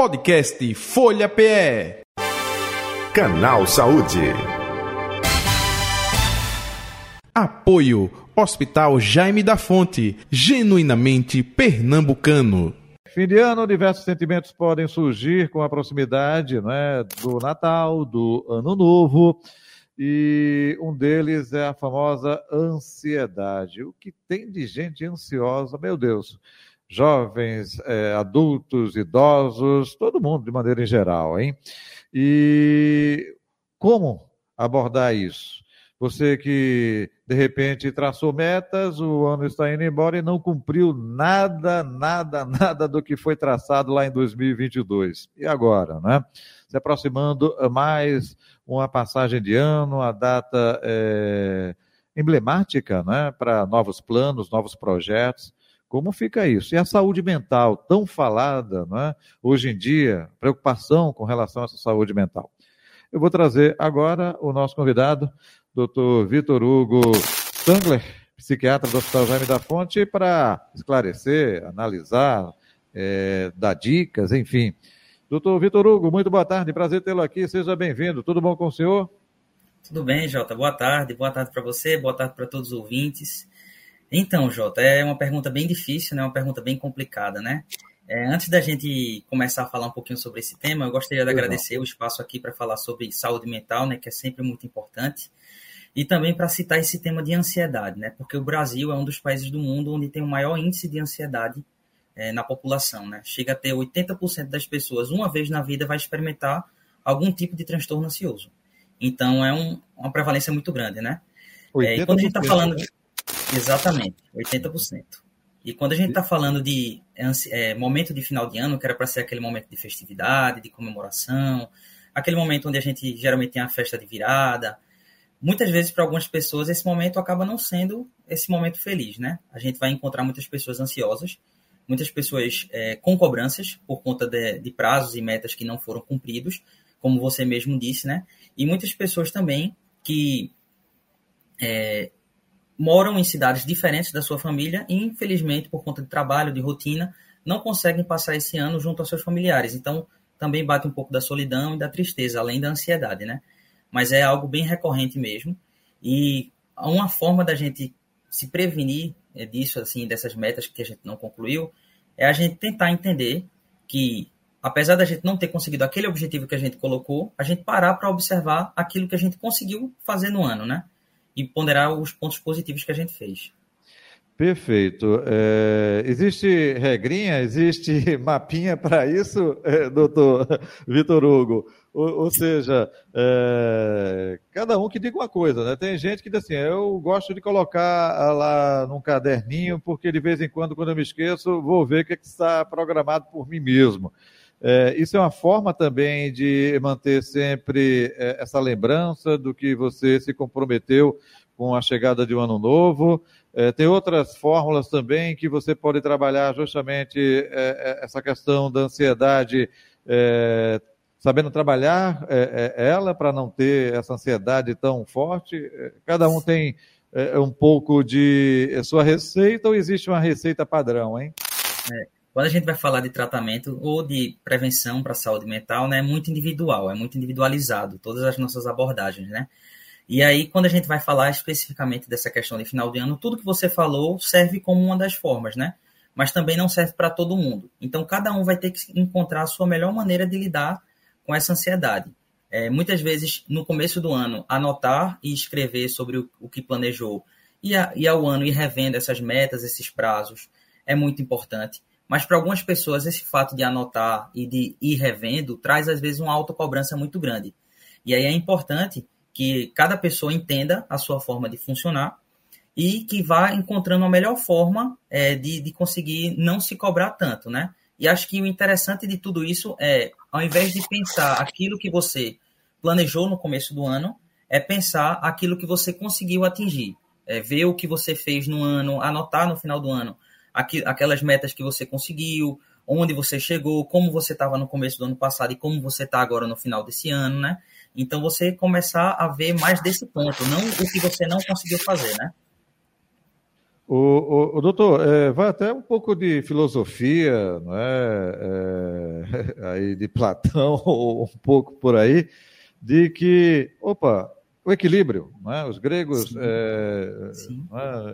Podcast Folha PE. Canal Saúde. Apoio Hospital Jaime da Fonte, genuinamente pernambucano. Fim de ano, diversos sentimentos podem surgir com a proximidade né, do Natal, do Ano Novo, e um deles é a famosa ansiedade. O que tem de gente ansiosa, meu Deus, jovens, é, adultos, idosos, todo mundo de maneira em geral, hein? E como abordar isso? Você que de repente traçou metas, o ano está indo embora e não cumpriu nada, nada, nada do que foi traçado lá em 2022. E agora, né? Se aproximando mais uma passagem de ano, a data é, emblemática, né? Para novos planos, novos projetos. Como fica isso? E a saúde mental, tão falada, né? hoje em dia, preocupação com relação a essa saúde mental. Eu vou trazer agora o nosso convidado, Dr. Vitor Hugo Stangler, psiquiatra do Hospital Jaime da Fonte, para esclarecer, analisar, é, dar dicas, enfim. Doutor Vitor Hugo, muito boa tarde, prazer tê-lo aqui, seja bem-vindo. Tudo bom com o senhor? Tudo bem, Jota. Boa tarde, boa tarde para você, boa tarde para todos os ouvintes. Então, Jota, é uma pergunta bem difícil, né? Uma pergunta bem complicada, né? É, antes da gente começar a falar um pouquinho sobre esse tema, eu gostaria de agradecer o espaço aqui para falar sobre saúde mental, né? Que é sempre muito importante e também para citar esse tema de ansiedade, né? Porque o Brasil é um dos países do mundo onde tem o maior índice de ansiedade é, na população, né? Chega a ter 80% das pessoas, uma vez na vida, vai experimentar algum tipo de transtorno ansioso. Então, é um, uma prevalência muito grande, né? É, e quando a gente está falando... De... Exatamente, 80%. E quando a gente está falando de é, momento de final de ano, que era para ser aquele momento de festividade, de comemoração, aquele momento onde a gente geralmente tem a festa de virada, muitas vezes para algumas pessoas esse momento acaba não sendo esse momento feliz, né? A gente vai encontrar muitas pessoas ansiosas, muitas pessoas é, com cobranças por conta de, de, prazos e metas que não foram cumpridos, como você mesmo disse, né? E muitas pessoas também que é, moram em cidades diferentes da sua família e, infelizmente, por conta de trabalho, de rotina, não conseguem passar esse ano junto aos seus familiares. Então, também bate um pouco da solidão e da tristeza, além da ansiedade, né? mas é algo bem recorrente mesmo. E uma forma da gente se prevenir é, disso, assim, dessas metas que a gente não concluiu, é a gente tentar entender que, apesar da gente não ter conseguido aquele objetivo que a gente colocou, a gente parar para observar aquilo que a gente conseguiu fazer no ano, né? E ponderar os pontos positivos que a gente fez. Perfeito. É, existe regrinha, existe mapinha para isso, é, doutor Vitor Hugo? Ou, ou seja, é, cada um que diga uma coisa, né? Tem gente que diz assim, eu gosto de colocar lá num caderninho, porque de vez em quando, quando eu me esqueço, vou ver o que, é que está programado por mim mesmo. É, isso é uma forma também de manter sempre é, essa lembrança do que você se comprometeu com a chegada de um ano novo. É, tem outras fórmulas também que você pode trabalhar justamente é, é essa questão da ansiedade, é, sabendo trabalhar é, é, ela para não ter essa ansiedade tão forte. Cada um tem um pouco de sua receita ou existe uma receita padrão, hein? Quando a gente vai falar de tratamento ou de prevenção para a saúde mental, né, é muito individual, é muito individualizado, todas as nossas abordagens, né? E aí, quando a gente vai falar especificamente dessa questão de final de ano, tudo que você falou serve como uma das formas, né? Mas também não serve para todo mundo. Então, cada um vai ter que encontrar a sua melhor maneira de lidar com essa ansiedade. É, muitas vezes, no começo do ano, anotar e escrever sobre o, o que planejou e, a, e ao ano ir revendo essas metas, esses prazos, é muito importante. Mas para algumas pessoas, esse fato de anotar e de ir revendo traz, às vezes, uma autocobrança muito grande. E aí é importante que cada pessoa entenda a sua forma de funcionar e que vá encontrando a melhor forma é, de, de conseguir não se cobrar tanto, né? E acho que o interessante de tudo isso é, ao invés de pensar aquilo que você planejou no começo do ano, é pensar aquilo que você conseguiu atingir. É, ver o que você fez no ano, anotar no final do ano aqu aquelas metas que você conseguiu, onde você chegou, como você estava no começo do ano passado e como você está agora no final desse ano, né? Então você começar a ver mais desse ponto, não o que você não conseguiu fazer, né? O, o, o doutor, é, vai até um pouco de filosofia, não é? é aí de Platão, ou um pouco por aí, de que, opa, o equilíbrio, não é? os gregos, é,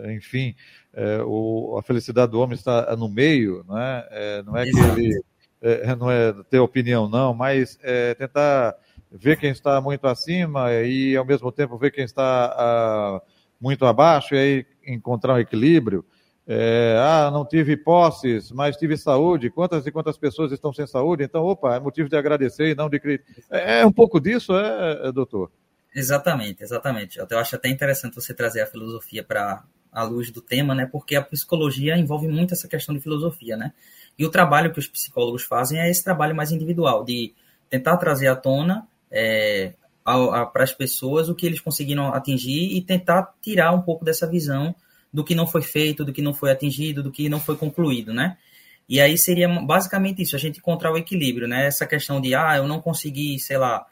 é? enfim, é, o, a felicidade do homem está no meio, não é, é não é que ele é, não é ter opinião não, mas é tentar ver quem está muito acima e ao mesmo tempo ver quem está ah, muito abaixo e aí encontrar um equilíbrio. É, ah, não tive posses, mas tive saúde. Quantas e quantas pessoas estão sem saúde? Então, opa, é motivo de agradecer e não de crítica. É, é um pouco disso, é, é, doutor? Exatamente, exatamente. Eu acho até interessante você trazer a filosofia para a luz do tema, né? Porque a psicologia envolve muito essa questão de filosofia, né? E o trabalho que os psicólogos fazem é esse trabalho mais individual, de tentar trazer à tona é, para as pessoas o que eles conseguiram atingir e tentar tirar um pouco dessa visão do que não foi feito, do que não foi atingido, do que não foi concluído, né? E aí seria basicamente isso, a gente encontrar o equilíbrio, né? Essa questão de, ah, eu não consegui, sei lá,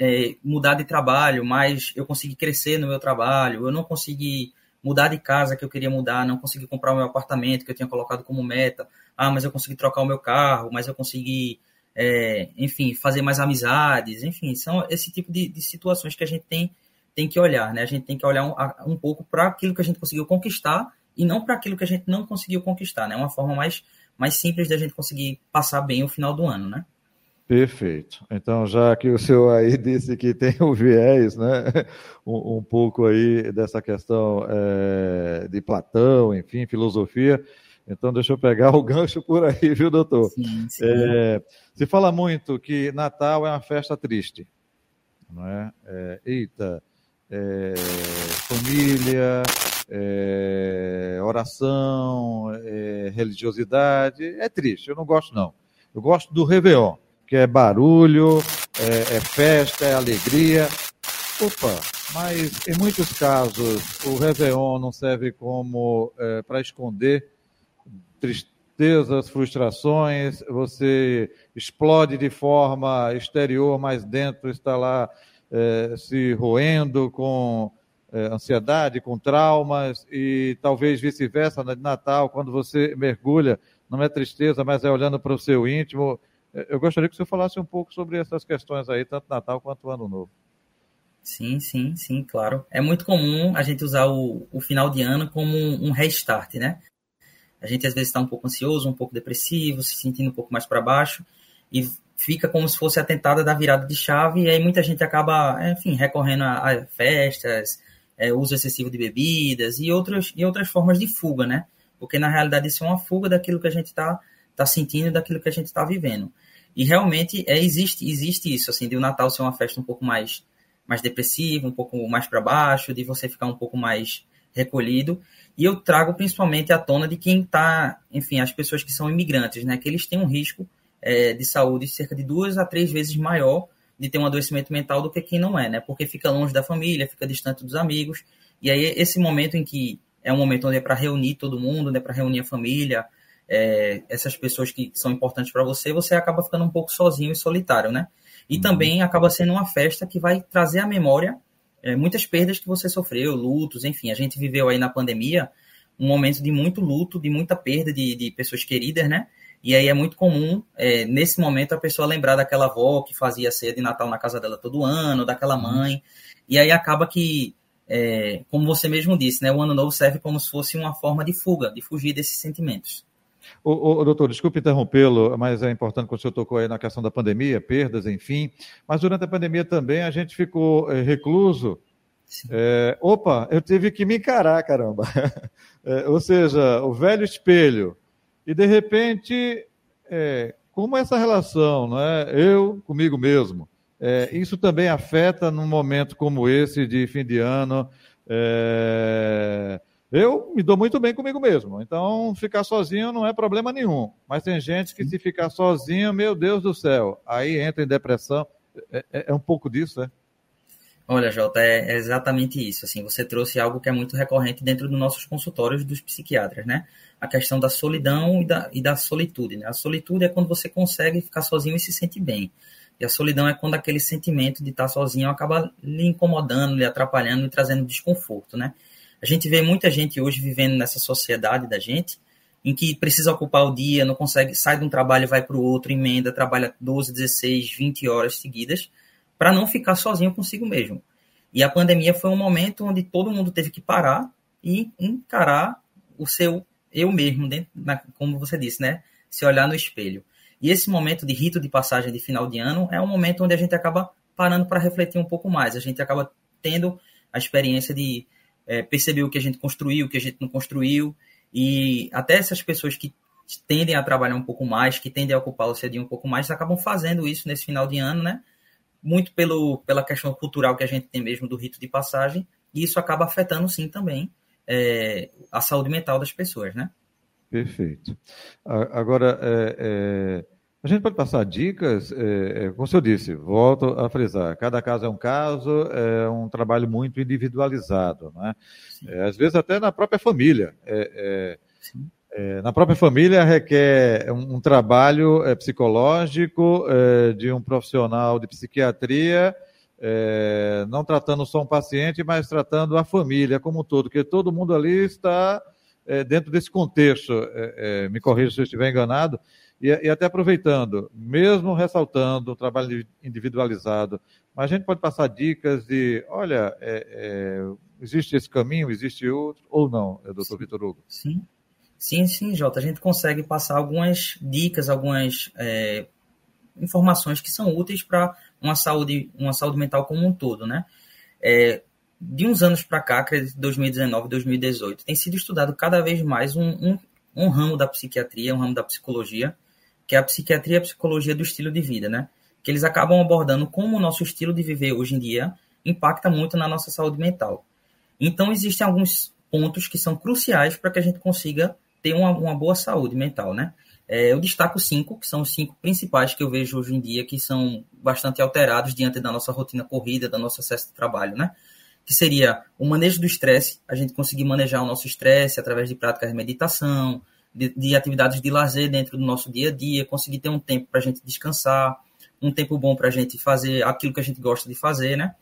é, mudar de trabalho, mas eu consegui crescer no meu trabalho, eu não consegui mudar de casa que eu queria mudar, não consegui comprar o meu apartamento que eu tinha colocado como meta, ah, mas eu consegui trocar o meu carro, mas eu consegui é, enfim, fazer mais amizades, enfim, são esse tipo de, de, situações que a gente tem, tem que olhar, né? A gente tem que olhar um, um pouco para aquilo que a gente conseguiu conquistar e não para aquilo que a gente não conseguiu conquistar, né? É uma forma mais, mais simples da gente conseguir passar bem o final do ano, né? Perfeito. Então, já que o senhor aí disse que tem o viés, né, um, um pouco aí dessa questão é, de Platão, enfim, filosofia, então, deixa eu pegar o gancho por aí, viu, doutor? Sim, sim. É, se fala muito que Natal é uma festa triste, não é? é eita, é, família, é, oração, é, religiosidade, é triste, eu não gosto não. Eu gosto do Réveillon, que é barulho, é, é festa, é alegria. Opa, mas em muitos casos o Réveillon não serve como é, para esconder tristezas, frustrações, você explode de forma exterior, mas dentro está lá é, se roendo com é, ansiedade, com traumas, e talvez vice-versa, de Natal, quando você mergulha, não é tristeza, mas é olhando para o seu íntimo. É, eu gostaria que você falasse um pouco sobre essas questões aí, tanto Natal quanto Ano Novo. Sim, sim, sim, claro. É muito comum a gente usar o, o final de ano como um restart, né? A gente às vezes está um pouco ansioso, um pouco depressivo, se sentindo um pouco mais para baixo e fica como se fosse a tentada da virada de chave e aí muita gente acaba, enfim, recorrendo a, a festas, é, uso excessivo de bebidas e outras, e outras formas de fuga, né? Porque na realidade isso é uma fuga daquilo que a gente está tá sentindo, daquilo que a gente está vivendo. E realmente é, existe, existe isso, assim, de o Natal ser uma festa um pouco mais, mais depressiva, um pouco mais para baixo, de você ficar um pouco mais recolhido. E eu trago principalmente à tona de quem está, enfim, as pessoas que são imigrantes, né? Que eles têm um risco é, de saúde cerca de duas a três vezes maior de ter um adoecimento mental do que quem não é, né? Porque fica longe da família, fica distante dos amigos. E aí, esse momento em que é um momento onde é para reunir todo mundo, né? Para reunir a família, é, essas pessoas que são importantes para você, você acaba ficando um pouco sozinho e solitário, né? E uhum. também acaba sendo uma festa que vai trazer à memória é, muitas perdas que você sofreu, lutos, enfim, a gente viveu aí na pandemia um momento de muito luto, de muita perda de, de pessoas queridas, né? E aí é muito comum, é, nesse momento, a pessoa lembrar daquela avó que fazia ceia de Natal na casa dela todo ano, daquela uhum. mãe. E aí acaba que, é, como você mesmo disse, né, o ano novo serve como se fosse uma forma de fuga, de fugir desses sentimentos. O, o, doutor, desculpe interrompê-lo, mas é importante quando o senhor tocou aí na questão da pandemia, perdas, enfim. Mas durante a pandemia também a gente ficou é, recluso. É, opa, eu tive que me encarar, caramba. É, ou seja, o velho espelho. E de repente, é, como essa relação, não é? Eu comigo mesmo. Isso também afeta num momento como esse de fim de ano. É, eu me dou muito bem comigo mesmo, então ficar sozinho não é problema nenhum. Mas tem gente que se ficar sozinho, meu Deus do céu, aí entra em depressão. É, é, é um pouco disso, é? Olha, Jota, é exatamente isso. Assim, você trouxe algo que é muito recorrente dentro dos nossos consultórios dos psiquiatras, né? A questão da solidão e da, e da solitude. Né? A solitude é quando você consegue ficar sozinho e se sente bem. E a solidão é quando aquele sentimento de estar sozinho acaba lhe incomodando, lhe atrapalhando, lhe trazendo desconforto, né? A gente vê muita gente hoje vivendo nessa sociedade da gente, em que precisa ocupar o dia, não consegue, sai de um trabalho, vai para o outro, emenda, trabalha 12, 16, 20 horas seguidas, para não ficar sozinho consigo mesmo. E a pandemia foi um momento onde todo mundo teve que parar e encarar o seu eu mesmo, dentro, na, como você disse, né? Se olhar no espelho. E esse momento de rito de passagem de final de ano é um momento onde a gente acaba parando para refletir um pouco mais. A gente acaba tendo a experiência de é, perceber o que a gente construiu, o que a gente não construiu, e até essas pessoas que tendem a trabalhar um pouco mais, que tendem a ocupar o CEDIM um pouco mais, acabam fazendo isso nesse final de ano, né? Muito pelo, pela questão cultural que a gente tem mesmo do rito de passagem, e isso acaba afetando sim também é, a saúde mental das pessoas, né? Perfeito. Agora, é, é, a gente pode passar dicas, é, é como eu disse, volto a frisar, cada caso é um caso, é um trabalho muito individualizado, né? É, às vezes até na própria família. É, na própria família requer um, um trabalho psicológico de um profissional de psiquiatria é, não tratando só um paciente, mas tratando a família como um todo, porque todo mundo ali está é, dentro desse contexto. É, é me corrija se eu estiver enganado. E, e, até aproveitando, mesmo ressaltando o trabalho individualizado, mas a gente pode passar dicas de, olha, é, é, existe esse caminho, existe outro, ou não, doutor Vitor Hugo? Sim. Sim, sim, Jota. A gente consegue passar algumas dicas, algumas informações que são úteis para uma saúde, uma saúde mental como um todo, né? É, de uns anos para cá, acredito 2019, 2018, tem sido estudado cada vez mais um, um, um, ramo da psiquiatria, um ramo da psicologia, que é a psiquiatria e a psicologia do estilo de vida, né? Que eles acabam abordando como o nosso estilo de viver hoje em dia impacta muito na nossa saúde mental. Então, existem alguns pontos que são cruciais para que a gente consiga ter uma, uma boa saúde mental, né? É, eu destaco cinco, que são os cinco principais que eu vejo hoje em dia, que são bastante alterados diante da nossa rotina corrida, da nosso acesso de trabalho, né? Que seria o manejo do estresse, a gente conseguir manejar o nosso estresse através de práticas de meditação, de, de, atividades de lazer dentro do nosso dia a dia, conseguir ter um tempo para a gente descansar, um tempo bom para a gente fazer aquilo que a gente gosta de fazer, né?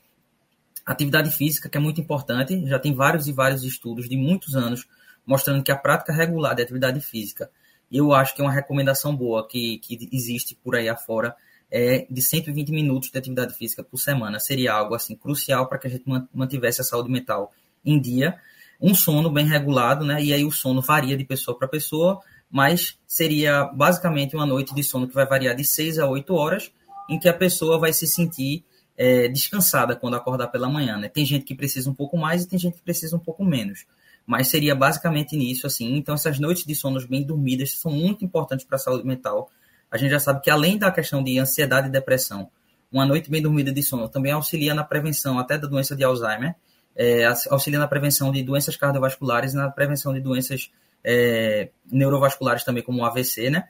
Atividade física, que é muito importante, já tem vários e vários estudos de muitos anos mostrando que a prática regular de atividade física eu acho que é uma recomendação boa que, que existe por aí afora é de 120 minutos de atividade física por semana. Seria algo assim crucial para que a gente mantivesse a saúde mental em dia. Um sono bem regulado, né? E aí o sono varia de pessoa para pessoa, mas seria basicamente uma noite de sono que vai variar de 6 a 8 horas, em que a pessoa vai se sentir é, descansada quando acordar pela manhã, né? Tem gente que precisa um pouco mais e tem gente que precisa um pouco menos mas seria basicamente nisso, assim. Então, essas noites de sonos bem dormidas são muito importantes para a saúde mental. A gente já sabe que, além da questão de ansiedade e depressão, uma noite bem dormida de sono também auxilia na prevenção até da doença de Alzheimer, é, auxilia na prevenção de doenças cardiovasculares, na prevenção de doenças é, neurovasculares também, como o AVC, né?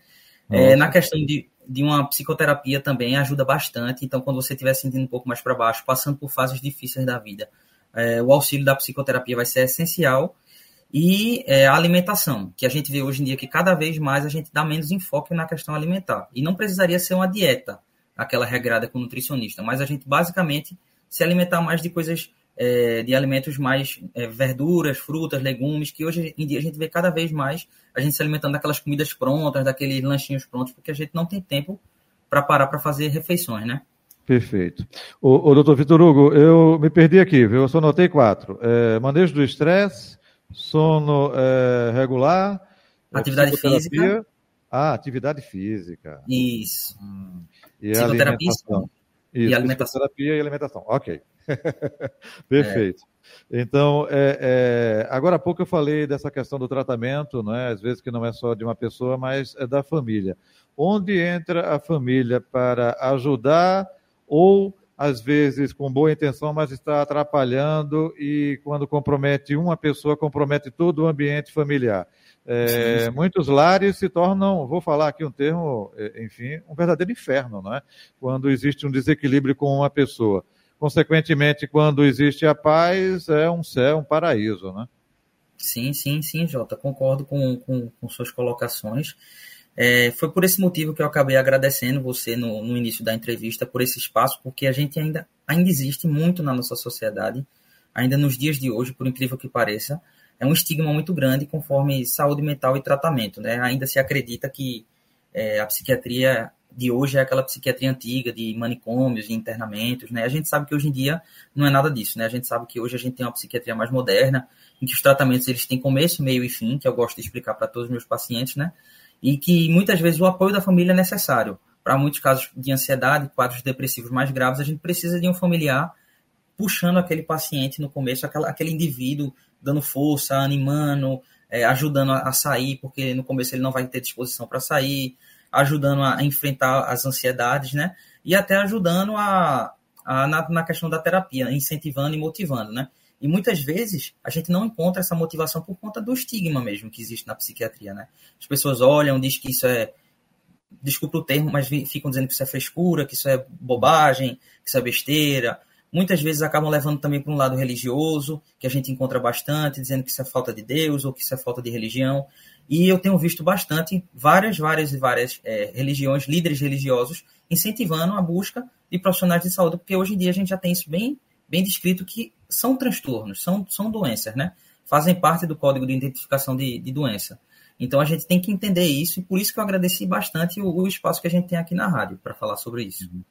É, na questão de, de uma psicoterapia também ajuda bastante. Então, quando você estiver sentindo um pouco mais para baixo, passando por fases difíceis da vida, é, o auxílio da psicoterapia vai ser essencial e é, a alimentação, que a gente vê hoje em dia que cada vez mais a gente dá menos enfoque na questão alimentar. E não precisaria ser uma dieta, aquela regrada com o nutricionista, mas a gente basicamente se alimentar mais de coisas, é, de alimentos mais é, verduras, frutas, legumes, que hoje em dia a gente vê cada vez mais a gente se alimentando daquelas comidas prontas, daqueles lanchinhos prontos, porque a gente não tem tempo para parar para fazer refeições, né? Perfeito. O, o doutor Vitor Hugo, eu me perdi aqui, viu? Eu só notei quatro. É, manejo do estresse, sono é, regular, atividade física. Ah, atividade física. Isso. Hum. E alimentação. Isso, e alimentação. Terapia e alimentação. Ok. Perfeito. É. Então, é, é, agora há pouco eu falei dessa questão do tratamento, não é? às vezes que não é só de uma pessoa, mas é da família. Onde entra a família para ajudar ou às vezes com boa intenção, mas está atrapalhando e quando compromete uma pessoa, compromete todo o ambiente familiar. É, sim, sim. Muitos lares se tornam, vou falar aqui um termo, é, enfim, um verdadeiro inferno, não é? Quando existe um desequilíbrio com uma pessoa. Consequentemente, quando existe a paz, é um céu, um paraíso, né? Sim, sim, sim, Jota, concordo com, com, com suas colocações. É, foi por esse motivo que eu acabei agradecendo você no, no, início da entrevista por esse espaço, porque a gente ainda, ainda existe muito na nossa sociedade ainda nos dias de hoje, por incrível que pareça, é um estigma muito grande conforme saúde mental e tratamento. Né? Ainda se acredita que é, a psiquiatria de hoje é aquela psiquiatria antiga de manicômios, de internamentos, né? A gente sabe que hoje em dia não é nada disso, né? A gente sabe que hoje a gente tem uma psiquiatria mais moderna, em que os tratamentos eles têm começo, meio e fim, que eu gosto de explicar para todos os meus pacientes, né? E que muitas vezes o apoio da família é necessário. Para muitos casos de ansiedade, quadros depressivos mais graves, a gente precisa de um familiar puxando aquele paciente no começo, aquela, aquele indivíduo dando força, animando, é, ajudando a, a, sair, porque no começo ele não vai ter disposição para sair, ajudando a, a, enfrentar as ansiedades, né? E até ajudando a, a na, na, questão da terapia, incentivando e motivando, né? E muitas vezes a gente não encontra essa motivação por conta do estigma mesmo que existe na psiquiatria, né? As pessoas olham, dizem que isso é desculpa o termo, mas ficam dizendo que isso é frescura, que isso é bobagem, que isso é besteira, Muitas vezes acabam levando também para um lado religioso, que a gente encontra bastante, dizendo que isso é falta de Deus ou que isso é falta de religião. E eu tenho visto bastante várias, várias e várias é, religiões, líderes religiosos, incentivando a busca de profissionais de saúde, porque hoje em dia a gente já tem isso bem, bem descrito que são transtornos, são, são doenças, né? Fazem parte do código de identificação de, de doença. Então a gente tem que entender isso, e por isso que eu agradeci bastante o, o espaço que a gente tem aqui na rádio para falar sobre isso. Uhum.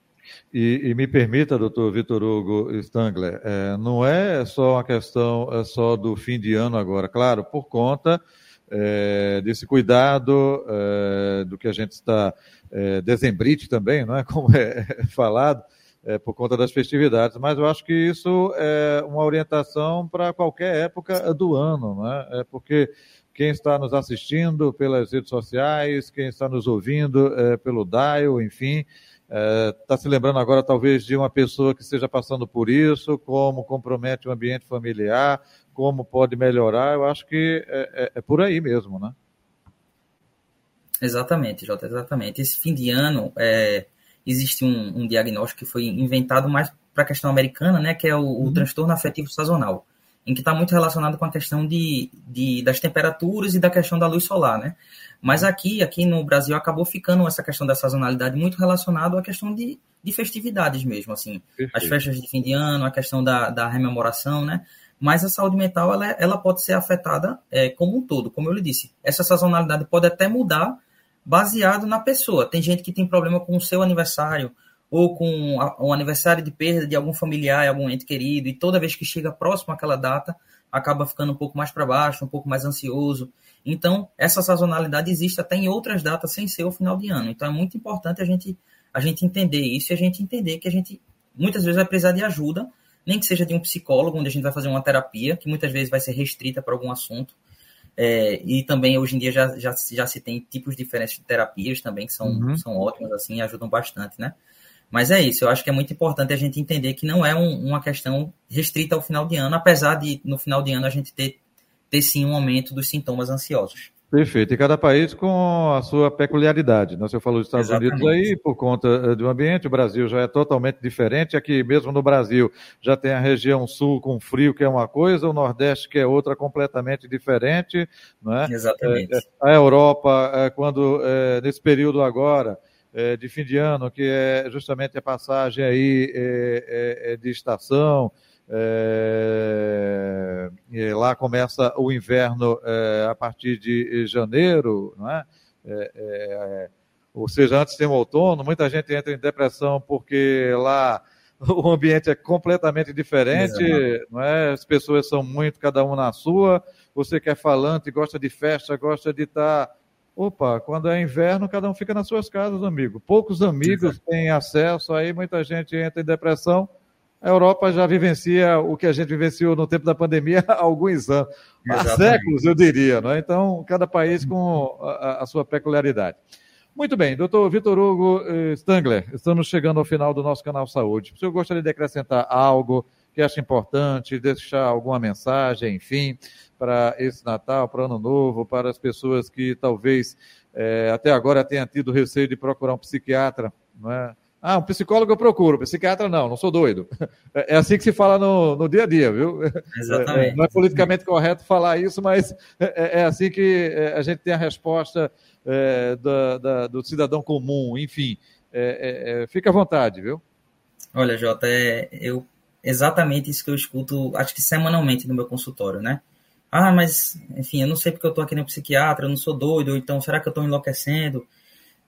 E, e, me permita, doutor Vitor Hugo Stangler, é, não é só uma questão é só do fim de ano agora, claro, por conta é, desse cuidado é, do que a gente está é, dezembrite também, não é como é falado, é, por conta das festividades, mas eu acho que isso é uma orientação para qualquer época do ano, não é? porque quem está nos assistindo pelas redes sociais, quem está nos ouvindo é, pelo dial, enfim, Está é, se lembrando agora, talvez, de uma pessoa que esteja passando por isso, como compromete o ambiente familiar, como pode melhorar. Eu acho que é, é, é por aí mesmo, né? Exatamente, Jota, exatamente. Esse fim de ano, é, existe um, um, diagnóstico que foi inventado mais para a questão americana, né, que é o, uhum. o transtorno afetivo sazonal em que está muito relacionado com a questão de, de, das temperaturas e da questão da luz solar, né? Mas aqui, aqui no Brasil, acabou ficando essa questão da sazonalidade muito relacionado à questão de, de festividades mesmo, assim. Perfeito. As festas de fim de ano, a questão da, da rememoração, né? Mas a saúde mental, ela, ela pode ser afetada é, como um todo, como eu lhe disse. Essa sazonalidade pode até mudar baseado na pessoa. Tem gente que tem problema com o seu aniversário, ou com o aniversário de perda de algum familiar, algum ente querido, e toda vez que chega próximo àquela data, acaba ficando um pouco mais para baixo, um pouco mais ansioso. Então, essa sazonalidade existe até em outras datas sem ser o final de ano. Então, é muito importante a gente, a gente entender isso e a gente entender que a gente muitas vezes vai precisar de ajuda, nem que seja de um psicólogo, onde a gente vai fazer uma terapia, que muitas vezes vai ser restrita para algum assunto. É, e também hoje em dia já, já, já se tem tipos diferentes de terapias também que são, uhum. são ótimas assim ajudam bastante, né? Mas é isso, eu acho que é muito importante a gente entender que não é um, uma questão restrita ao final de ano, apesar de no final de ano a gente ter, ter sim um aumento dos sintomas ansiosos. Perfeito. E cada país com a sua peculiaridade. Né? Você falou dos Estados Exatamente. Unidos aí, por conta eh, do ambiente, o Brasil já é totalmente diferente. Aqui mesmo no Brasil já tem a região sul com frio, que é uma coisa, o Nordeste, que é outra completamente diferente. Né? Exatamente. É, a Europa, é, quando, nesse período agora, de fim de ano, que é justamente a passagem aí de estação. É, lá começa o inverno é, a partir de janeiro, não é? ou seja, antes tem o outono, muita gente entra em depressão porque lá o ambiente é completamente diferente, não é? As pessoas são muito, cada um na sua. Você que é falante, gosta de festa, gosta de estar tá Opa, quando é inverno, cada um fica nas suas casas, amigo. Poucos amigos Exato. têm acesso, aí muita gente entra em depressão. A Europa já vivencia o que a gente vivenciou no tempo da pandemia há alguns anos, Exatamente. há séculos, eu diria. Não é? Então, cada país com a, a sua peculiaridade. Muito bem, doutor Vitor Hugo eh, Stangler, estamos chegando ao final do nosso canal Saúde. Se eu gostaria de acrescentar algo que acha importante, deixar alguma mensagem, enfim, para esse Natal, para o Ano Novo, para as pessoas que talvez é, até agora tenham tido receio de procurar um psiquiatra, não é? Ah, um psicólogo eu procuro, psiquiatra não, não sou doido. É, é assim que se fala no, no dia a dia, viu? Exatamente. É, não é politicamente correto falar isso, mas é, é assim que é, a gente tem a resposta é, da, da, do cidadão comum, enfim. fica à vontade, viu? Olha, Jota, eu exatamente isso que eu escuto, acho que semanalmente no meu consultório, né? Ah, mas, enfim, eu não sei porque eu tô aqui no psiquiatra, eu não sou doido, ou então será que eu tô enlouquecendo?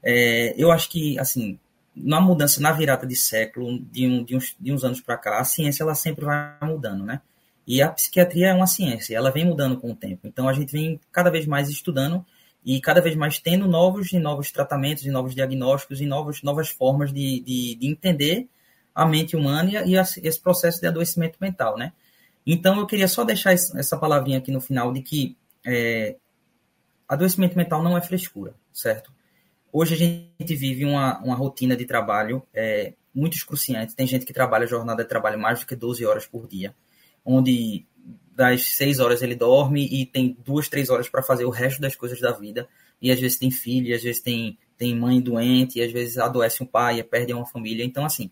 É, eu acho que, assim, na mudança, na virada de século, de, um, de, uns, de uns anos para cá, a ciência ela sempre vai mudando, né? E a psiquiatria é uma ciência, ela vem mudando com o tempo. Então a gente vem cada vez mais estudando e cada vez mais tendo novos e novos tratamentos, e novos diagnósticos, e novos, novas formas de, de, de entender a mente humana e, esse processo de adoecimento mental, né? Então eu queria só deixar essa palavrinha aqui no final de que é, adoecimento mental não é frescura, certo? Hoje a gente vive uma, uma rotina de trabalho é, muito excruciante. Tem gente que trabalha jornada de trabalho mais do que 12 horas por dia, onde das 6 horas ele dorme e tem duas, três horas para fazer o resto das coisas da vida. E às vezes tem filho, às vezes tem, tem mãe doente, e às vezes adoece um pai, perde uma família. Então, assim,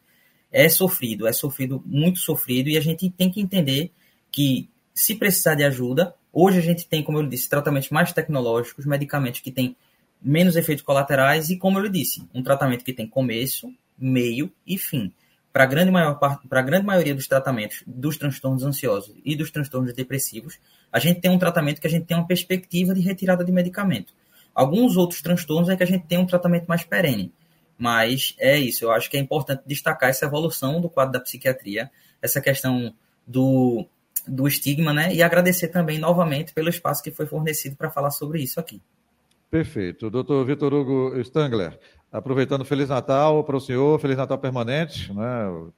é sofrido, é sofrido, muito sofrido, e a gente tem que entender que se precisar de ajuda, hoje a gente tem, como eu disse, tratamentos mais tecnológicos, medicamentos que têm menos efeitos colaterais e, como eu disse, um tratamento que tem começo, meio e fim. Para a grande, maior para a grande maioria dos tratamentos dos transtornos ansiosos e dos transtornos depressivos, a gente tem um tratamento que a gente tem uma perspectiva de retirada de medicamento. Alguns outros transtornos é que a gente tem um tratamento mais perene. Mas é isso, eu acho que é importante destacar essa evolução do quadro da psiquiatria, essa questão do, do estigma, né? E agradecer também novamente pelo espaço que foi fornecido para falar sobre isso aqui. Perfeito. Doutor Vitor Hugo Stangler, aproveitando Feliz Natal para o senhor, Feliz Natal permanente, né?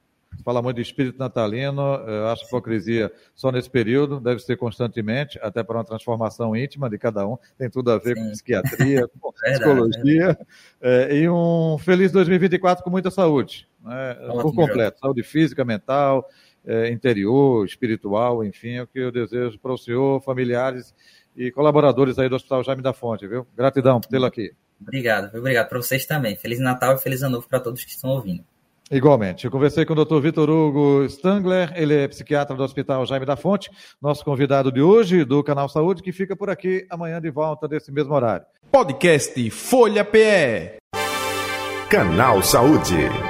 Fala muito de espírito natalino, eu acho hipocrisia só nesse período, deve ser constantemente, até para uma transformação íntima de cada um, tem tudo a ver Sim. com psiquiatria, com psicologia, é, e um feliz 2024 com muita saúde, né? por completo, saúde física, mental, é, interior, espiritual, enfim, é o que eu desejo para o senhor, familiares e colaboradores aí do Hospital Jaime da Fonte, viu? Gratidão por tê-lo aqui. Obrigado, obrigado para vocês também. Feliz Natal e Feliz Ano Novo para todos que estão ouvindo. Igualmente. Eu conversei com o Dr. Vitor Hugo Stangler, ele é psiquiatra do Hospital Jaime da Fonte, nosso convidado de hoje do Canal Saúde, que fica por aqui amanhã de volta desse mesmo horário. Podcast Folha PE. Canal Saúde.